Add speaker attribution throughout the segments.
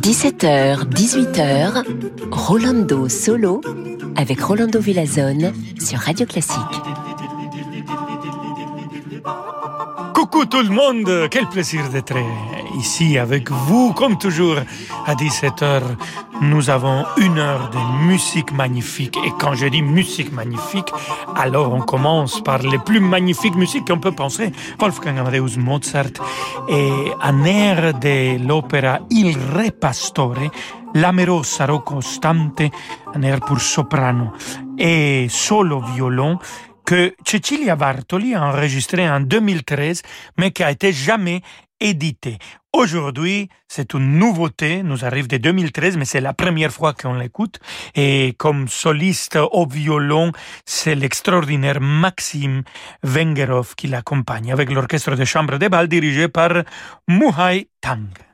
Speaker 1: 17h, 18h, Rolando Solo avec Rolando Villazone sur Radio Classique.
Speaker 2: Coucou tout le monde, quel plaisir d'être ici avec vous. Comme toujours, à 17h, nous avons une heure de musique magnifique. Et quand je dis musique magnifique, alors on commence par les plus magnifiques musiques qu'on peut penser. Wolfgang Amadeus Mozart et un air de l'opéra Il Re Pastore, L'Amero sarò costante, un air pour soprano et solo violon que Cecilia Bartoli a enregistré en 2013, mais qui a été jamais édité. Aujourd'hui, c'est une nouveauté, nous arrive de 2013, mais c'est la première fois qu'on l'écoute. Et comme soliste au violon, c'est l'extraordinaire Maxime Vengerov qui l'accompagne avec l'orchestre de chambre de bal dirigé par Muhai Tang.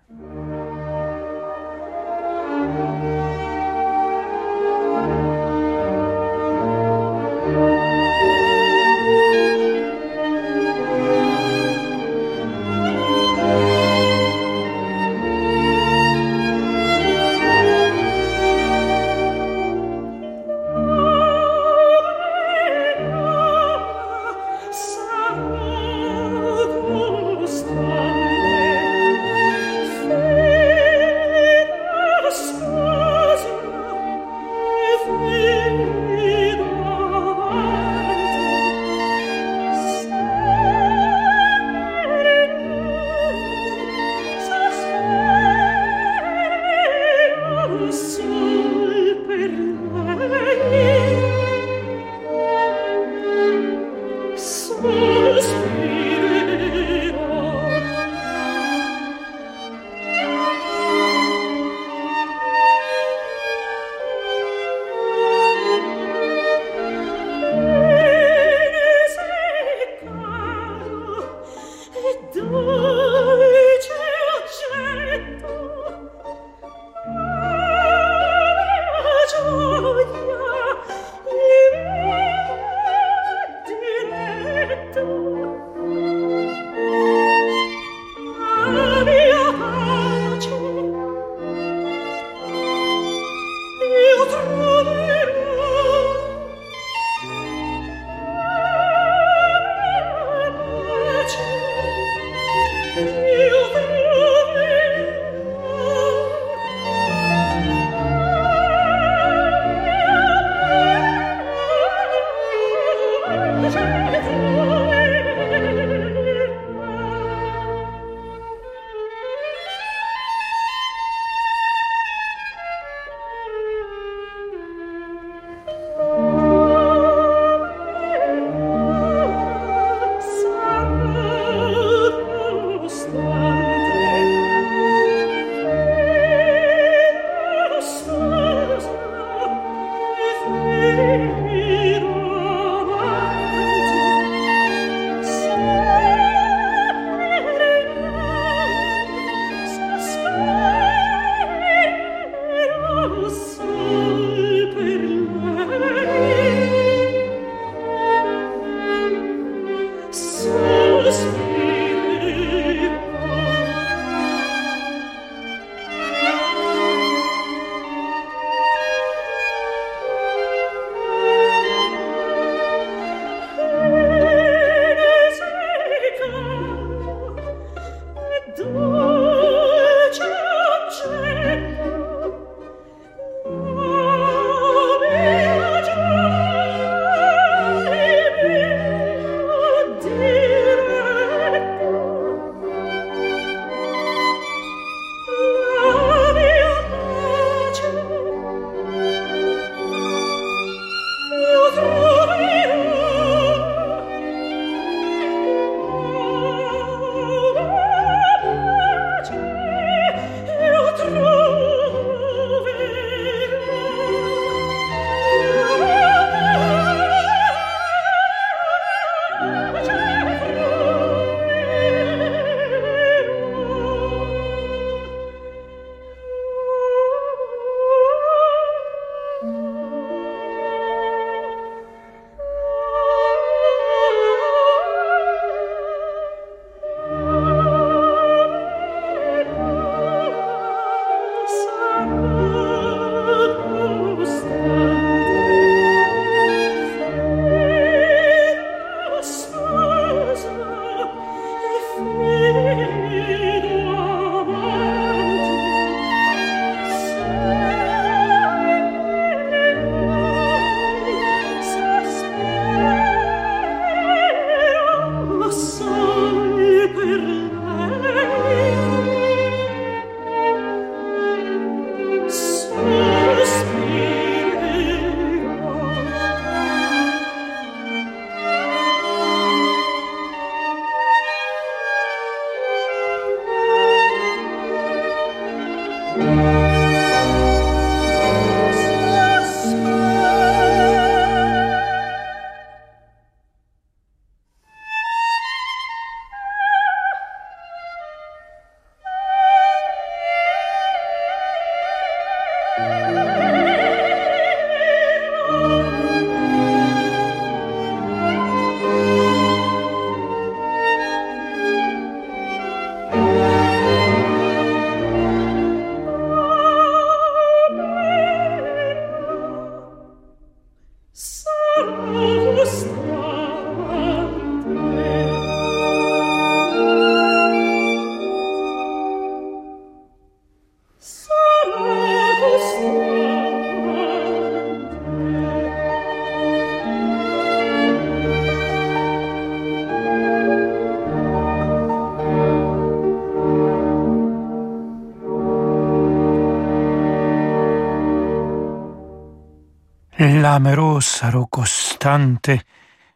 Speaker 2: L'amorosa costante,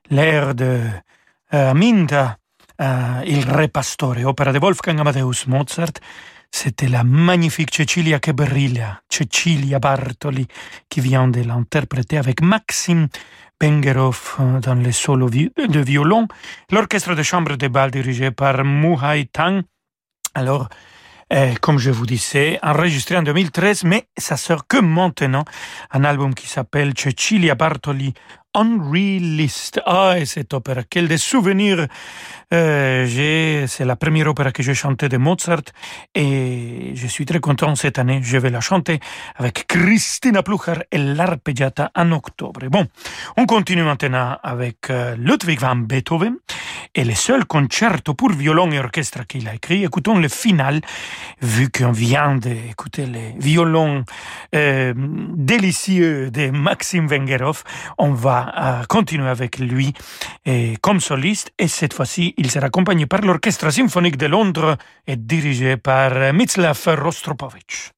Speaker 2: l'air de uh, Aminta, uh, il Re Pastore, opera de Wolfgang Amadeus Mozart, c'était la magnifique Cecilia che brilla, Cecilia Bartoli, qui vient de l'interpréter avec Maxime Bengerov euh, dans les solos de violon, l'orchestre de chambre de bal dirigé par Muhai Tang. Alors, euh, comme je vous disais, enregistré en 2013, mais ça sort que maintenant, un album qui s'appelle Cecilia Bartoli Unrealist. Ah, et cette opéra, quel des souvenirs euh. C'est la première opéra que j'ai chantée de Mozart et je suis très content cette année. Je vais la chanter avec Christina Plucher et l'arpeggiata en octobre. Bon, on continue maintenant avec euh, Ludwig van Beethoven et le seul concerto pour violon et orchestre qu'il a écrit. Écoutons le final, vu qu'on vient d'écouter les violons euh, délicieux de Maxime Vengerov. On va à continuer avec lui et comme soliste et cette fois-ci il sera accompagné par l'Orchestre symphonique de Londres et dirigé par Mitzlav Rostropovich.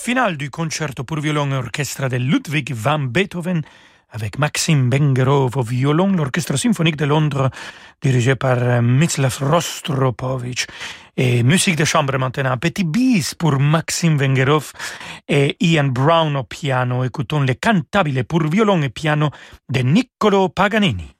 Speaker 2: Le final du concerto pour violon et orchestre de Ludwig van Beethoven avec Maxime Bengerov au violon, l'Orchestre symphonique de Londres dirigé par euh, Mislav Rostropovich. Et musique de chambre maintenant, petit bis pour Maxime Bengerov et Ian Brown au piano. Écoutons les cantabile pour violon et piano de Niccolo Paganini.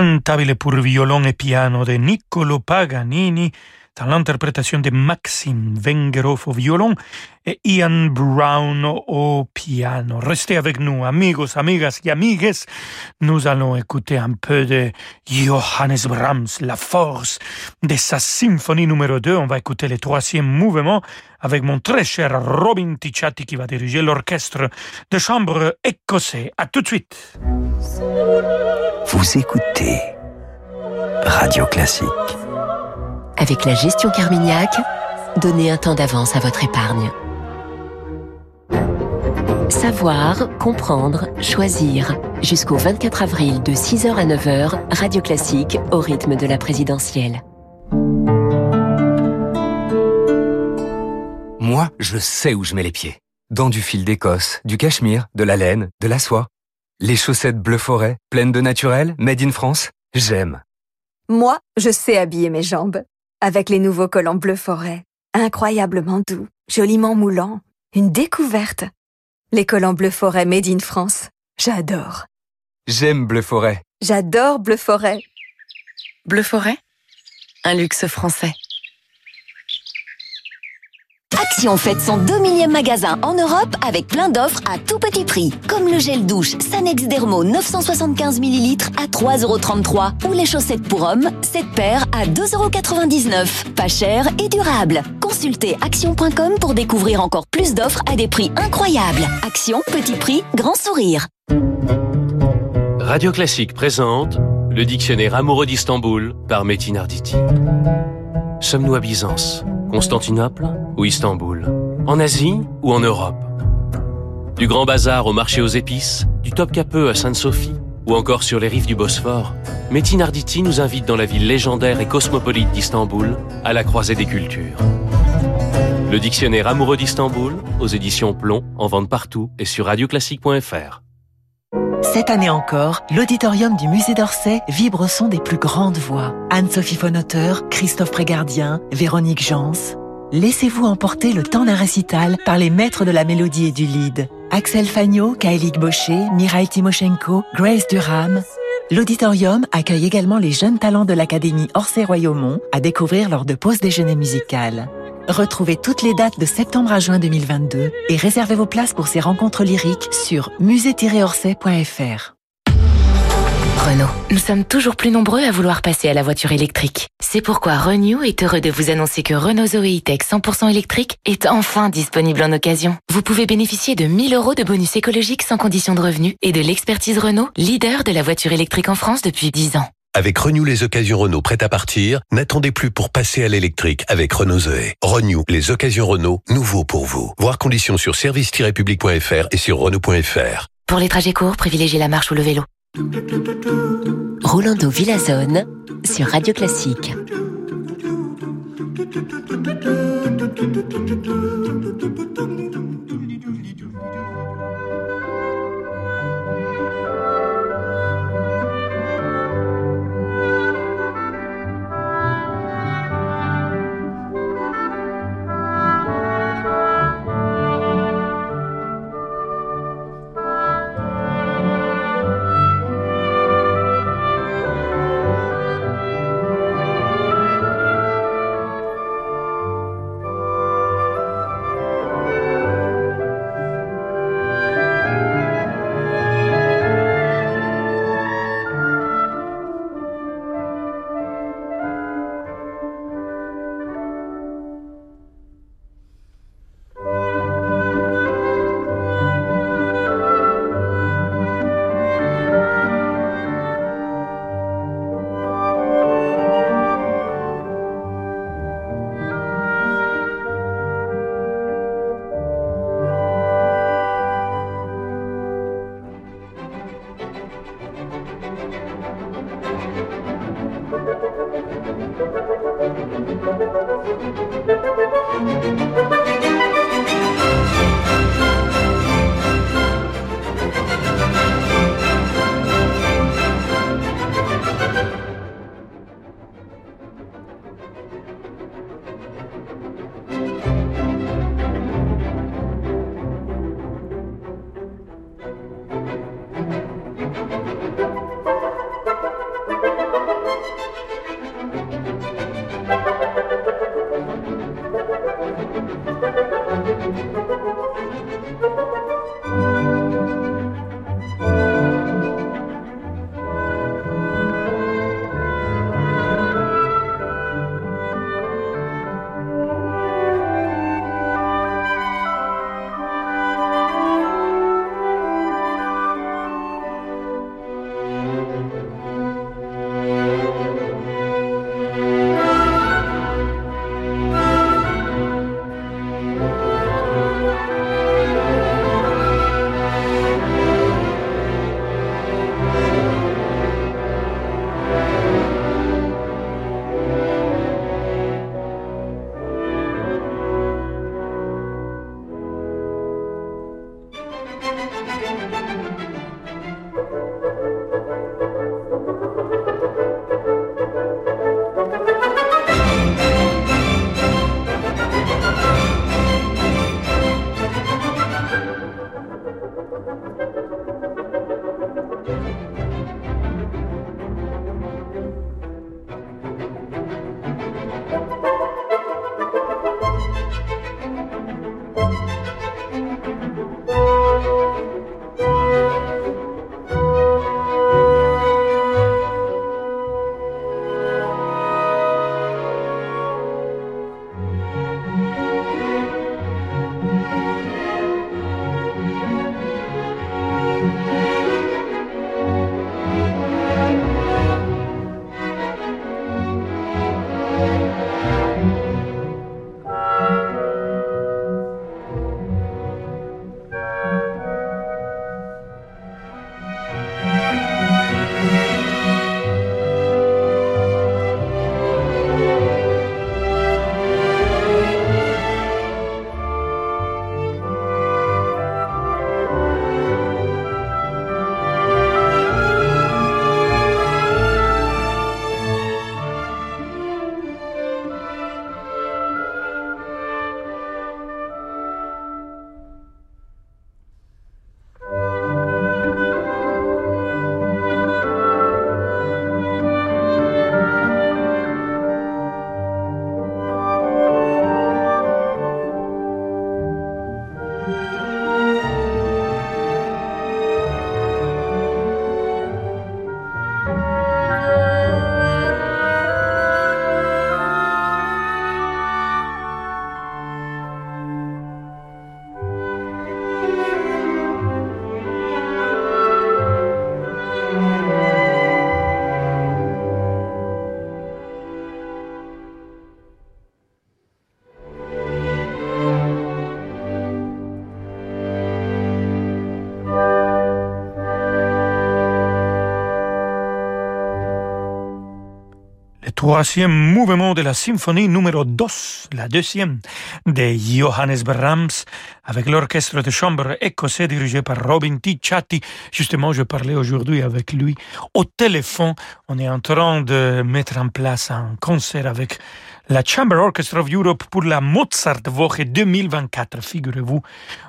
Speaker 2: Cantabile pour violon et piano de Niccolo Paganini dans l'interprétation de Maxime Vengerov au violon et Ian Brown au piano. Restez avec nous, amigos, amigas et amigues. Nous allons écouter un peu de Johannes Brahms, la force de sa symphonie numéro 2. On va écouter le troisième mouvement avec mon très cher Robin Ticciati qui va diriger l'orchestre de chambre écossais. À tout de suite.
Speaker 3: Vous écoutez Radio Classique.
Speaker 1: Avec la gestion Carmignac, donnez un temps d'avance à votre épargne. Savoir, comprendre, choisir. Jusqu'au 24 avril de 6h à 9h, Radio Classique au rythme de la présidentielle.
Speaker 3: Moi, je sais où je mets les pieds. Dans du fil d'Écosse, du cachemire, de la laine, de la soie.
Speaker 4: Les chaussettes bleu forêt, pleines de naturel, made in France, j'aime.
Speaker 5: Moi, je sais habiller mes jambes. Avec les nouveaux collants bleu forêt. Incroyablement doux, joliment moulants. Une découverte. Les collants bleu forêt made in France. J'adore.
Speaker 4: J'aime bleu forêt.
Speaker 5: J'adore bleu forêt.
Speaker 6: Bleu forêt? Un luxe français.
Speaker 7: Action fête son 2 millième magasin en Europe avec plein d'offres à tout petit prix. Comme le gel douche Sanex Dermo 975 ml à 3,33€ ou les chaussettes pour hommes, 7 paires à 2,99€. Pas cher et durable. Consultez action.com pour découvrir encore plus d'offres à des prix incroyables. Action, petit prix, grand sourire.
Speaker 8: Radio Classique présente le dictionnaire amoureux d'Istanbul par Metin Arditi. Sommes-nous à Byzance? Constantinople ou Istanbul? En Asie ou en Europe? Du Grand Bazar au marché aux épices, du Top Capeux à Sainte-Sophie ou encore sur les rives du Bosphore, Metin Arditi nous invite dans la ville légendaire et cosmopolite d'Istanbul, à la croisée des cultures. Le dictionnaire amoureux d'Istanbul, aux éditions Plomb, en vente partout et sur radioclassique.fr.
Speaker 9: Cette année encore, l'auditorium du musée d'Orsay vibre au son des plus grandes voix. Anne-Sophie Fonauteur, Christophe Prégardien, Véronique Jans. Laissez-vous emporter le temps d'un récital par les maîtres de la mélodie et du lead. Axel Fagnot, Kaelik Baucher, Mirail Timoshenko, Grace Durham. L'auditorium accueille également les jeunes talents de l'Académie Orsay-Royaumont à découvrir lors de pauses déjeuner musicales. Retrouvez toutes les dates de septembre à juin 2022 et réservez vos places pour ces rencontres lyriques sur musée-orsay.fr.
Speaker 10: Renault. Nous sommes toujours plus nombreux à vouloir passer à la voiture électrique. C'est pourquoi Renew est heureux de vous annoncer que Renault Zoe E-Tech 100% électrique est enfin disponible en occasion. Vous pouvez bénéficier de 1000 euros de bonus écologique sans condition de revenu et de l'expertise Renault, leader de la voiture électrique en France depuis 10 ans.
Speaker 11: Avec Renew les occasions Renault prêtes à partir, n'attendez plus pour passer à l'électrique avec Renault Zoé. Renew les occasions Renault, nouveau pour vous. Voir conditions sur service-public.fr et sur Renault.fr.
Speaker 10: Pour les trajets courts, privilégiez la marche ou le vélo.
Speaker 1: Rolando Villazone sur Radio Classique.
Speaker 2: Troisième mouvement de la symphonie numéro 2, la deuxième, de Johannes Brahms, avec l'orchestre de chambre écossais dirigé par Robin Ticciati. Justement, je parlais aujourd'hui avec lui au téléphone. On est en train de mettre en place un concert avec la Chamber Orchestra of Europe pour la Mozart Woche 2024. Figurez-vous,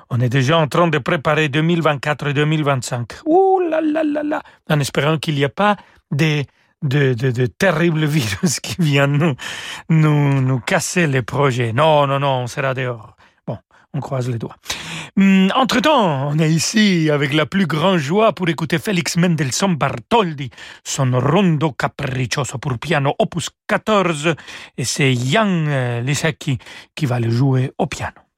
Speaker 2: on est déjà en train de préparer 2024-2025. Ouh là là là là, en espérant qu'il n'y ait pas des de, de, de, terribles virus qui viennent nous, nous, nous casser les projets. Non, non, non, on sera dehors. Bon, on croise les doigts. Hum, entre-temps, on est ici avec la plus grande joie pour écouter Félix Mendelssohn Bartholdi, son rondo capriccioso pour piano opus 14, et c'est Jan euh, Lisecki qui va le jouer au piano.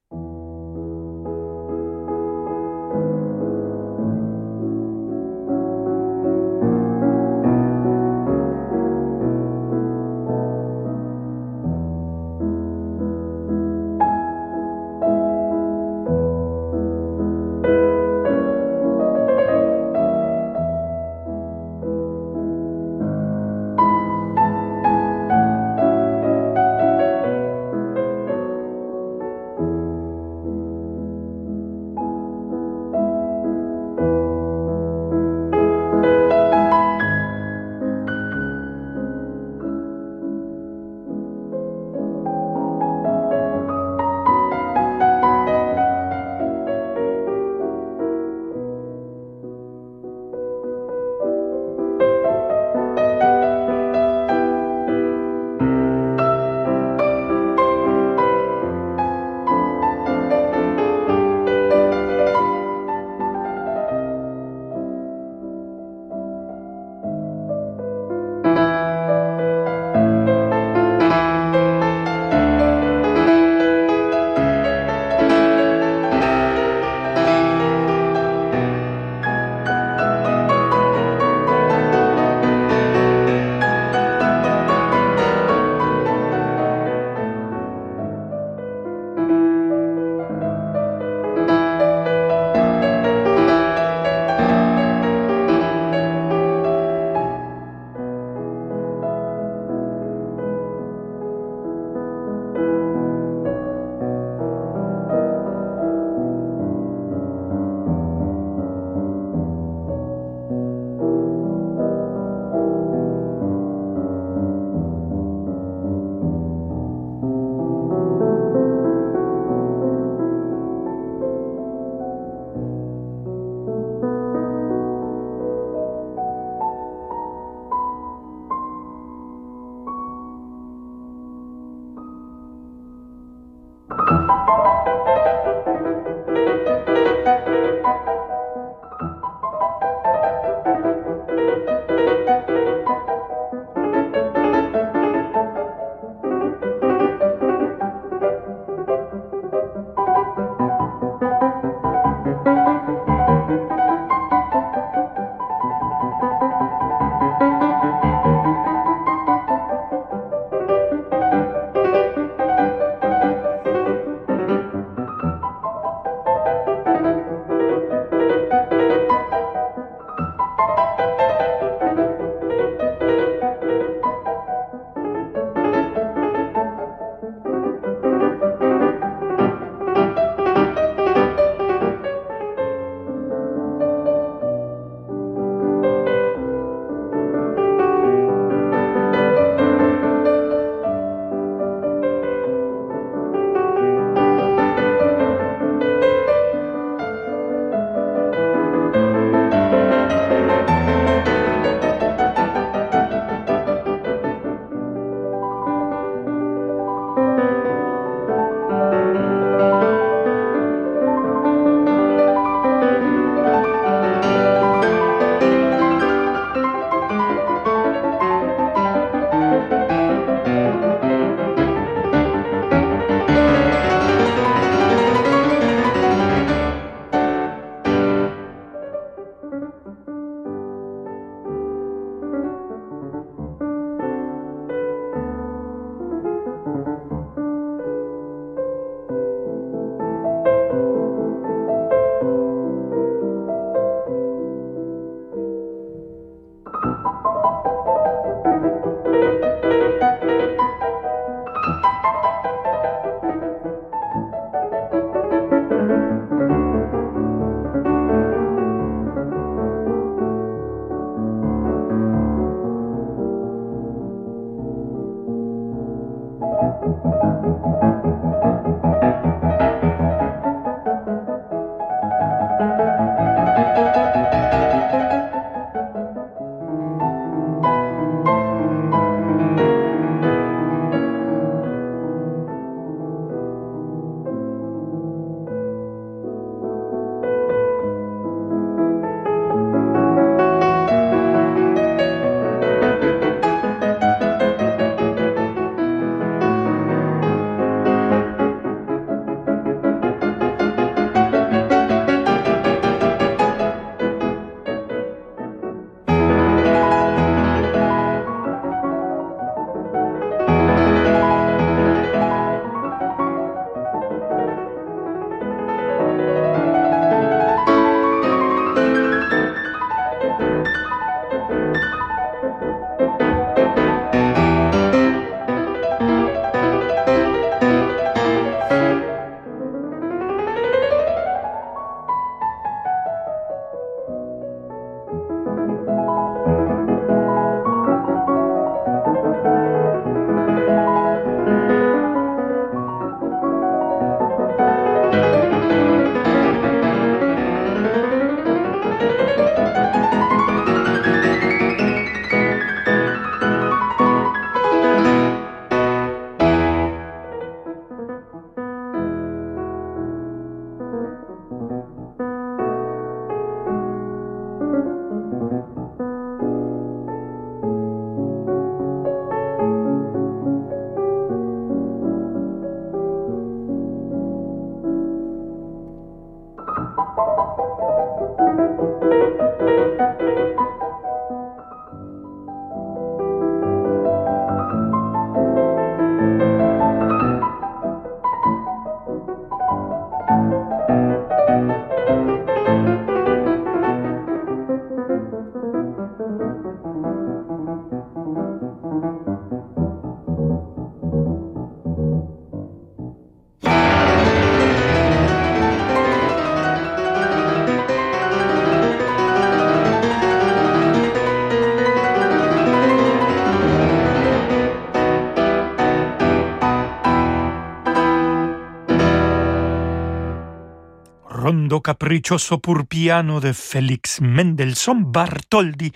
Speaker 2: Rondo capriccioso pour piano de Félix Mendelssohn Bartholdi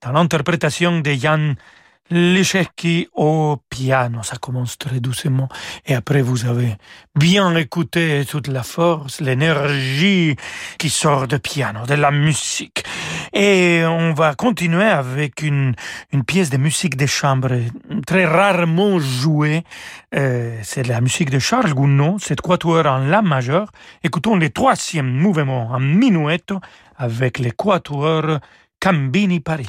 Speaker 2: dans l'interprétation de Jan Liszewski au piano. Ça commence très doucement et après vous avez bien écouté toute la force, l'énergie qui sort de piano, de la musique. Et on va continuer avec une, une pièce de musique de chambre très rarement jouée. Euh, c'est la musique de Charles Gounod, cette quatuor en La majeur. Écoutons le troisième mouvement en minuetto avec les quatuors Cambini Paris.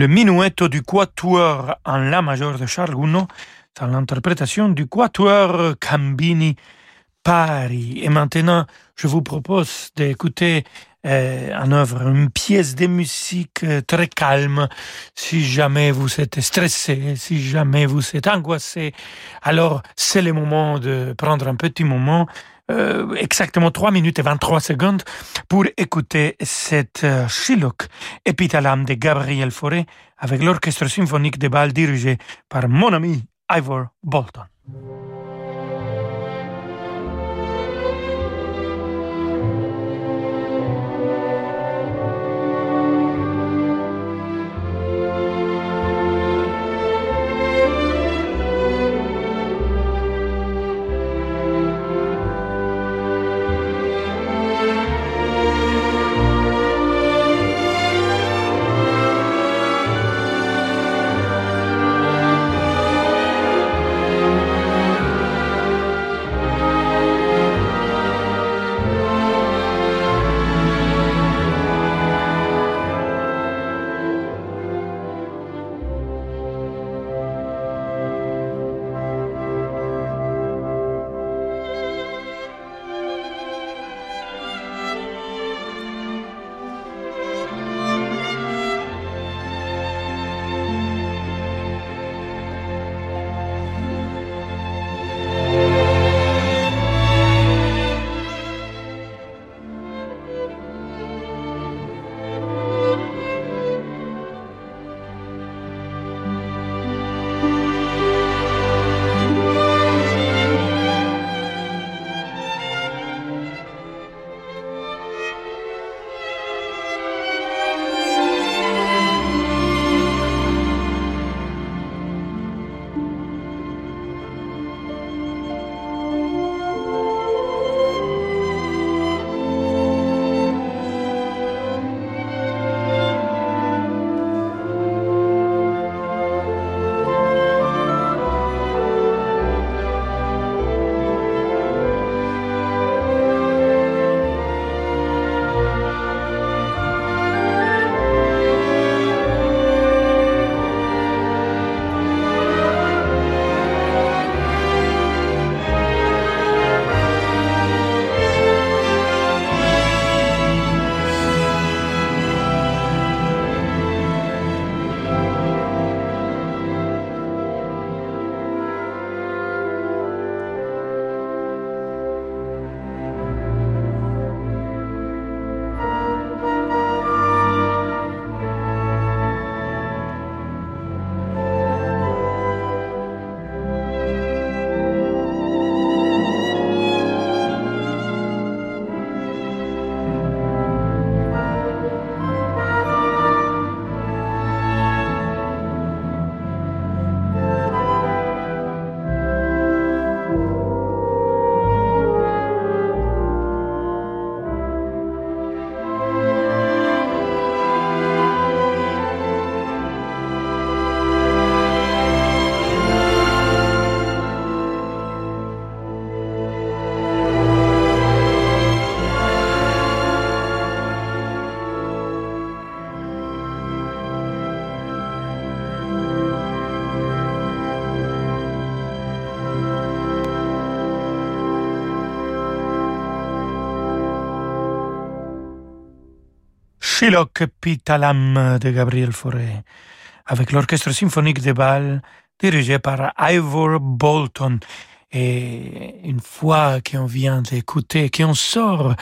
Speaker 2: Le minuetto du quatuor en la majeur de Charles Gounod, dans l'interprétation du quatuor Cambini Paris. Et maintenant, je vous propose d'écouter euh, en œuvre une pièce de musique euh, très calme. Si jamais vous êtes stressé, si jamais vous êtes angoissé, alors c'est le moment de prendre un petit moment euh, exactement 3 minutes et 23 secondes pour écouter cette euh, épithalame de Gabriel Fauré avec l'orchestre symphonique de Bâle dirigé par mon ami Ivor Bolton. Shylock Pitalam de Gabriel Fauré, avec l'orchestre symphonique de Bâle dirigé par Ivor Bolton. Et une fois qu'on vient d'écouter, qu'on sort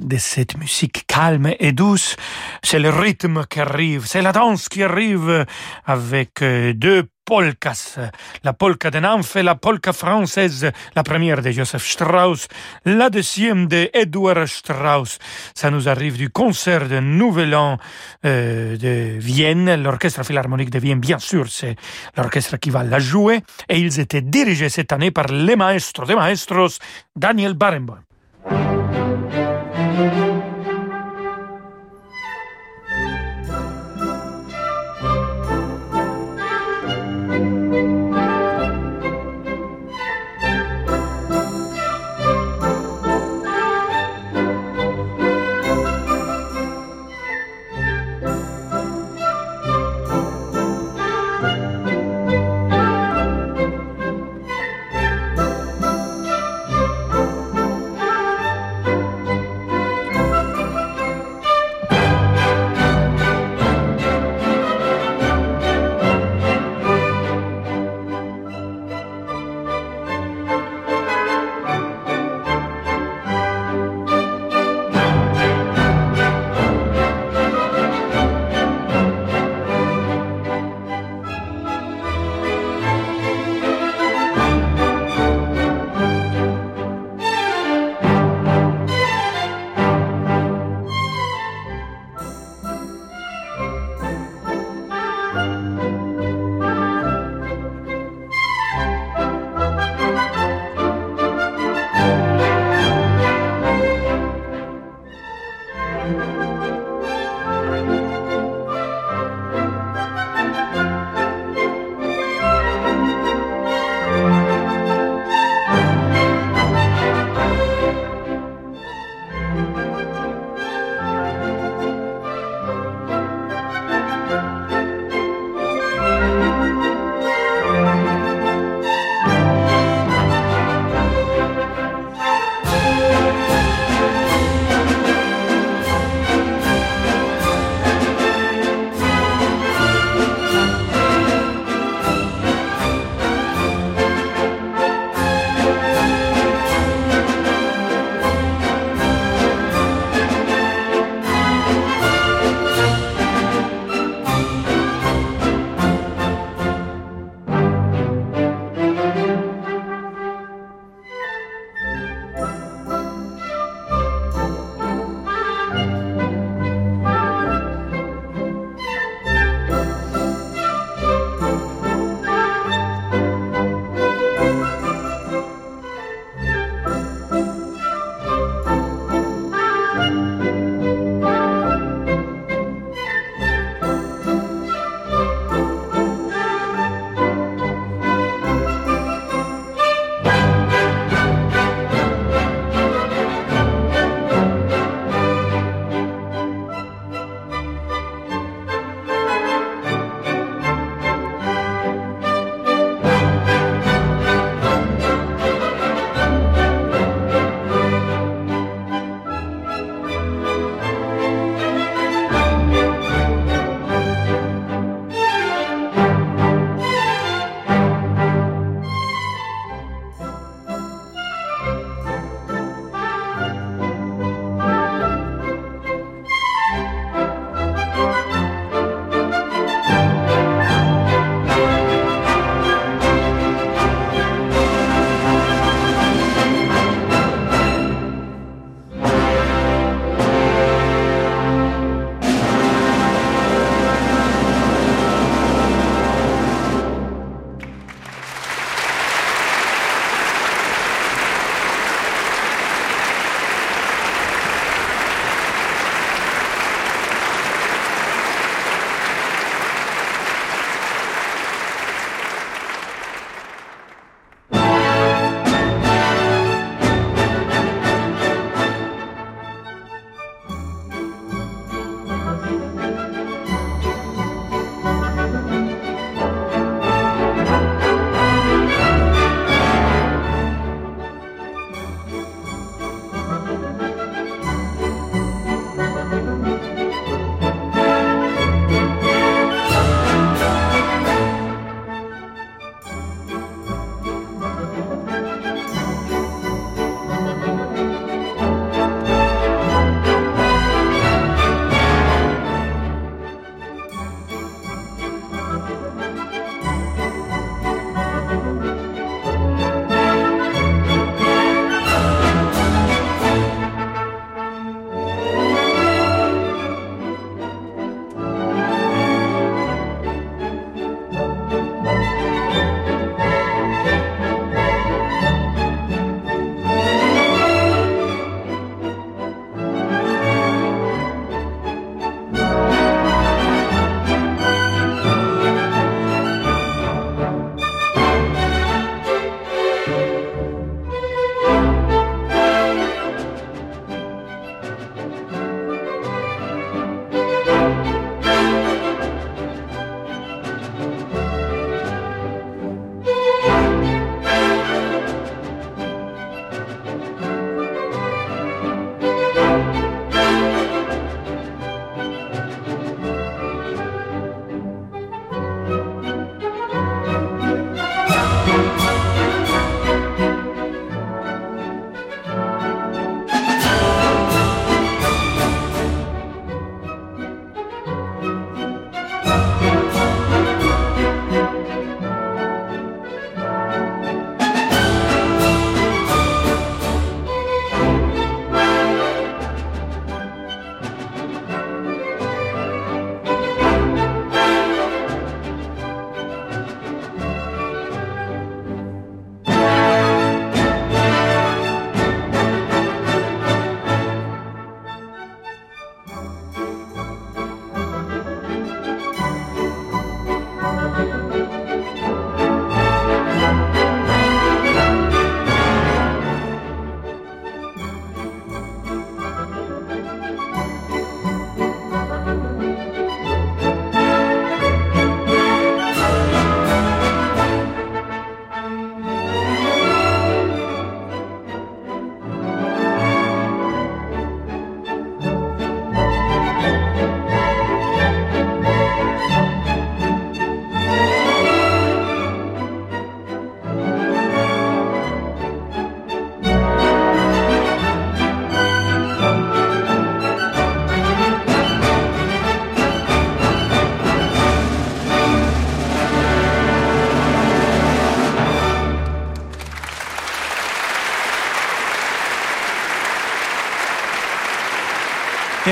Speaker 2: de cette musique calme et douce, c'est le rythme qui arrive, c'est la danse qui arrive avec euh, deux polkas. La polka de et la polka française, la première de Joseph Strauss, la deuxième de Edward Strauss. Ça nous arrive du concert de Nouvel An euh, de Vienne. L'orchestre philharmonique de Vienne, bien sûr, c'est l'orchestre qui va la jouer. Et ils étaient dirigés cette année par le maestro de maestros, Daniel Barenboim.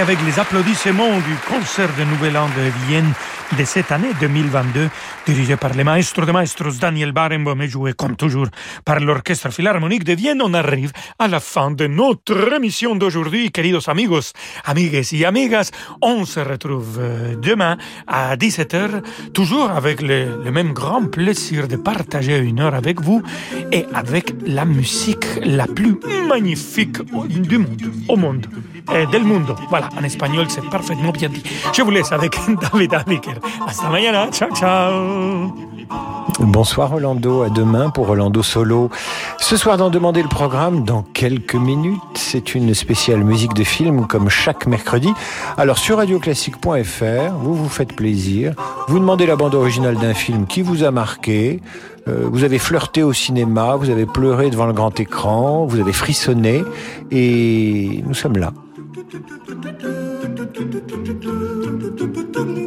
Speaker 2: Avec les applaudissements du concert de Nouvel An de Vienne de cette année 2022, dirigé par le maestro de maestros Daniel Barenboim et joué comme toujours par l'Orchestre Philharmonique de Vienne, on arrive à la fin de notre émission d'aujourd'hui. Queridos amigos, amigues y amigas, on se retrouve euh, demain à 17h, toujours avec le, le même grand plaisir de partager une heure avec vous et avec la musique la plus magnifique du monde, au monde, et del mundo. Voilà, en espagnol, c'est parfaitement bien dit. Je vous laisse avec David Abiker. Hasta mañana. Ciao, ciao.
Speaker 12: Bonsoir Rolando, à demain pour Rolando Solo. Ce soir dans Demander le programme, dans quelques minutes, c'est une spéciale musique de film comme chaque mercredi. Alors sur radioclassique.fr, vous vous faites plaisir, vous demandez la bande originale d'un film qui vous a marqué, euh, vous avez flirté au cinéma, vous avez pleuré devant le grand écran, vous avez frissonné et nous sommes là. Thank you.